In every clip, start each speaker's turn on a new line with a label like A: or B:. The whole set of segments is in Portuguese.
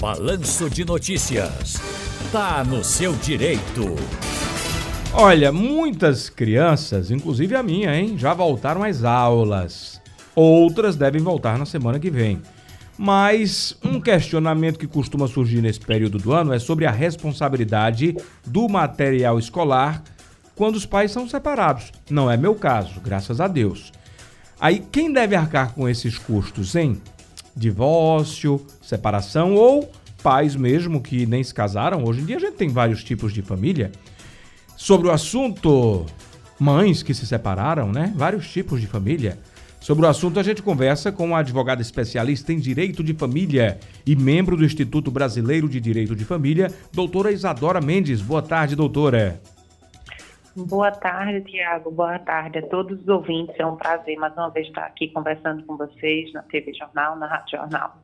A: Balanço de Notícias. Tá no seu direito.
B: Olha, muitas crianças, inclusive a minha, hein, já voltaram às aulas. Outras devem voltar na semana que vem. Mas um questionamento que costuma surgir nesse período do ano é sobre a responsabilidade do material escolar quando os pais são separados. Não é meu caso, graças a Deus. Aí quem deve arcar com esses custos, hein? Divórcio, separação ou pais mesmo que nem se casaram? Hoje em dia a gente tem vários tipos de família. Sobre o assunto, mães que se separaram, né? Vários tipos de família. Sobre o assunto, a gente conversa com uma advogada especialista em direito de família e membro do Instituto Brasileiro de Direito de Família, doutora Isadora Mendes. Boa tarde, doutora.
C: Boa tarde, Tiago. Boa tarde a todos os ouvintes. É um prazer mais uma vez estar aqui conversando com vocês na TV Jornal, na Rádio Jornal.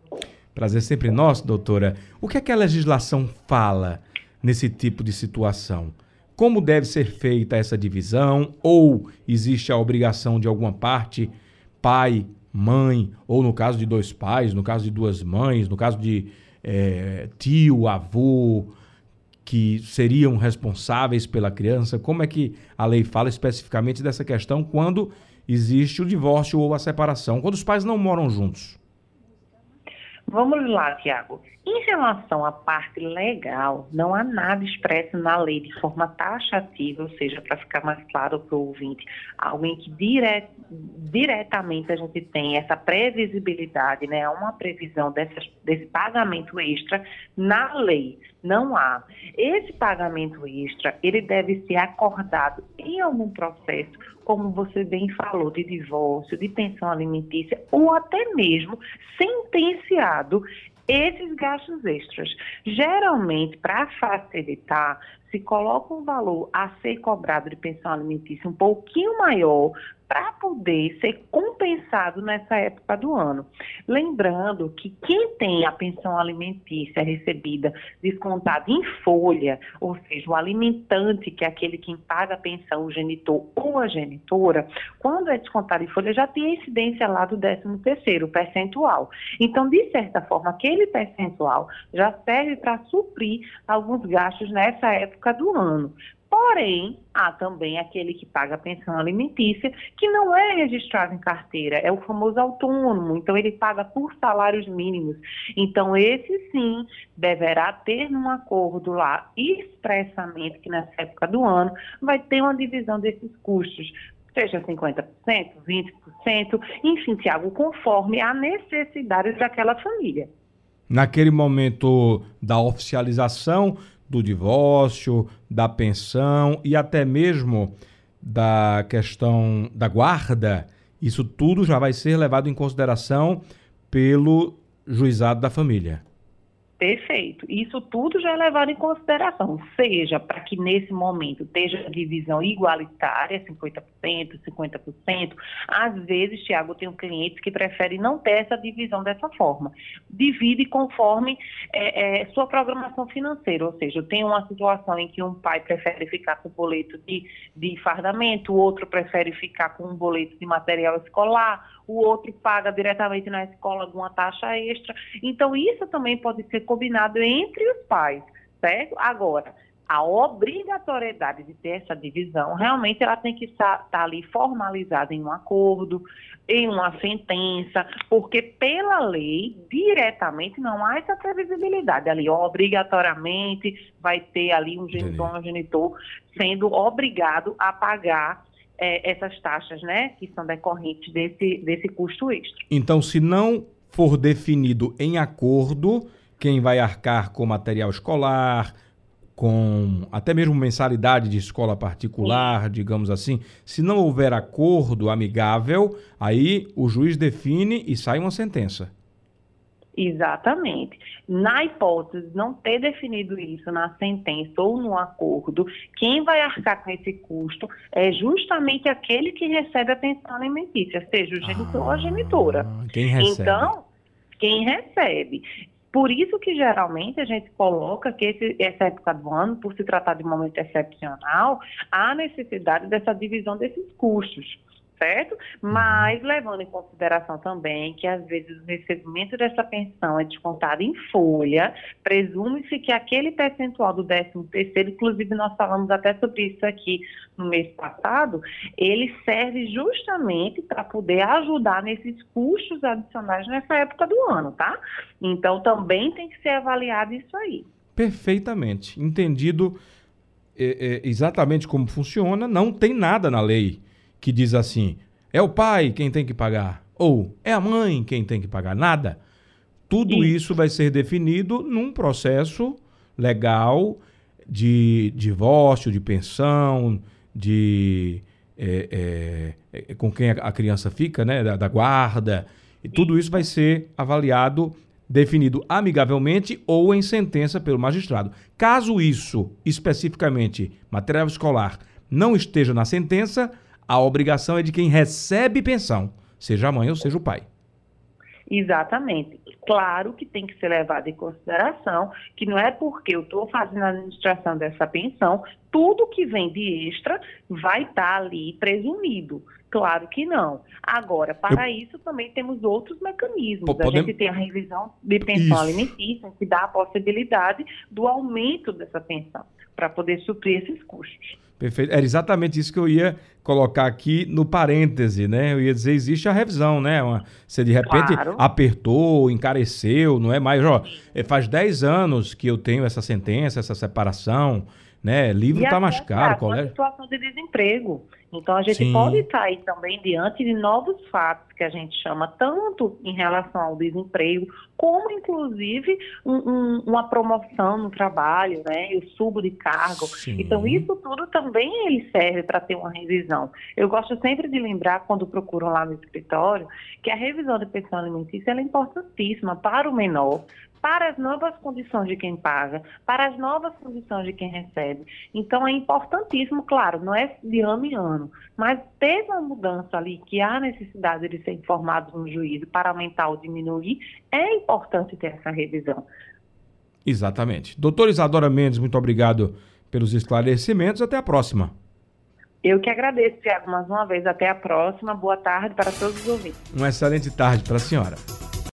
B: Prazer sempre nosso, doutora. O que é que a legislação fala nesse tipo de situação? Como deve ser feita essa divisão? Ou existe a obrigação de alguma parte, pai, mãe, ou no caso de dois pais, no caso de duas mães, no caso de é, tio, avô, que seriam responsáveis pela criança? Como é que a lei fala especificamente dessa questão quando existe o divórcio ou a separação, quando os pais não moram juntos?
C: Vamos lá, Tiago. Em relação à parte legal, não há nada expresso na lei de forma taxativa, ou seja, para ficar mais claro para o ouvinte, algo em que dire... diretamente a gente tem essa previsibilidade, né, uma previsão dessas, desse pagamento extra na lei. Não há. Esse pagamento extra, ele deve ser acordado em algum processo, como você bem falou, de divórcio, de pensão alimentícia, ou até mesmo sentenciado esses gastos extras. Geralmente, para facilitar, se coloca um valor a ser cobrado de pensão alimentícia um pouquinho maior para poder ser compensado nessa época do ano. Lembrando que quem tem a pensão alimentícia recebida descontada em folha, ou seja, o alimentante, que é aquele que paga a pensão, o genitor ou a genitora, quando é descontado em folha, já tem a incidência lá do 13 terceiro, percentual. Então, de certa forma, aquele percentual já serve para suprir alguns gastos nessa época do ano. Porém, há também aquele que paga pensão alimentícia, que não é registrado em carteira, é o famoso autônomo, então ele paga por salários mínimos. Então, esse sim deverá ter num acordo lá expressamente que nessa época do ano vai ter uma divisão desses custos seja 50%, 20%, enfim, Tiago, conforme a necessidade daquela família.
B: Naquele momento da oficialização, do divórcio, da pensão e até mesmo da questão da guarda, isso tudo já vai ser levado em consideração pelo juizado da família.
C: Perfeito. Isso tudo já é levado em consideração, seja para que nesse momento esteja divisão igualitária, 50%, 50%. Às vezes, Tiago, tem clientes que preferem não ter essa divisão dessa forma. Divide conforme é, é, sua programação financeira, ou seja, tem uma situação em que um pai prefere ficar com boleto de, de fardamento, o outro prefere ficar com um boleto de material escolar, o outro paga diretamente na escola alguma taxa extra. Então, isso também pode ser combinado entre os pais, certo? Agora, a obrigatoriedade de ter essa divisão, realmente ela tem que estar, estar, ali formalizada em um acordo, em uma sentença, porque pela lei, diretamente, não há essa previsibilidade ali, obrigatoriamente vai ter ali um genitor, um genitor sendo obrigado a pagar é, essas taxas, né, que são decorrentes desse, desse custo extra.
B: Então, se não for definido em acordo quem vai arcar com material escolar, com até mesmo mensalidade de escola particular, digamos assim, se não houver acordo amigável, aí o juiz define e sai uma sentença.
C: Exatamente. Na hipótese de não ter definido isso na sentença ou no acordo, quem vai arcar com esse custo é justamente aquele que recebe a pensão alimentícia, seja o genitor ah, ou a genitora.
B: Quem recebe?
C: Então, quem recebe. Por isso que geralmente a gente coloca que esse, essa época do ano, por se tratar de um momento excepcional, há necessidade dessa divisão desses custos certo? Mas levando em consideração também que às vezes o recebimento dessa pensão é descontado em folha, presume-se que aquele percentual do 13 terceiro, inclusive nós falamos até sobre isso aqui no mês passado, ele serve justamente para poder ajudar nesses custos adicionais nessa época do ano, tá? Então também tem que ser avaliado isso aí.
B: Perfeitamente. Entendido é, é, exatamente como funciona, não tem nada na lei que diz assim: é o pai quem tem que pagar, ou é a mãe quem tem que pagar. Nada. Tudo isso, isso vai ser definido num processo legal de divórcio, de pensão, de é, é, é, com quem a criança fica, né, da, da guarda. E tudo isso vai ser avaliado, definido amigavelmente ou em sentença pelo magistrado. Caso isso, especificamente material escolar, não esteja na sentença, a obrigação é de quem recebe pensão, seja a mãe ou seja o pai.
C: Exatamente. Claro que tem que ser levado em consideração que não é porque eu estou fazendo a administração dessa pensão, tudo que vem de extra vai estar tá ali presumido. Claro que não. Agora, para eu... isso também temos outros mecanismos. A gente tem a revisão de pensão isso. alimentícia, que dá a possibilidade do aumento dessa pensão para poder suprir esses custos.
B: Perfeito. Era exatamente isso que eu ia colocar aqui no parêntese, né? Eu ia dizer, existe a revisão, né? Uma, você de repente claro. apertou, encareceu, não é mais, ó, é, faz 10 anos que eu tenho essa sentença, essa separação, né? Livro está mais caro,
C: colégio. situação de desemprego. Então, a gente Sim. pode estar aí também diante de novos fatos que a gente chama tanto em relação ao desemprego, como inclusive um, um, uma promoção no trabalho, né, e o subo de cargo. Sim. Então, isso tudo também ele serve para ter uma revisão. Eu gosto sempre de lembrar, quando procuram lá no escritório, que a revisão de pensão alimentícia é importantíssima para o menor, para as novas condições de quem paga, para as novas condições de quem recebe. Então é importantíssimo, claro, não é de ano em ano, mas teve uma mudança ali que há necessidade de ser informado no juízo para aumentar ou diminuir, é importante ter essa revisão.
B: Exatamente. Doutor Isadora Mendes, muito obrigado pelos esclarecimentos. Até a próxima.
C: Eu que agradeço, Tiago, mais uma vez. Até a próxima. Boa tarde para todos os ouvintes.
B: Uma excelente tarde para a senhora.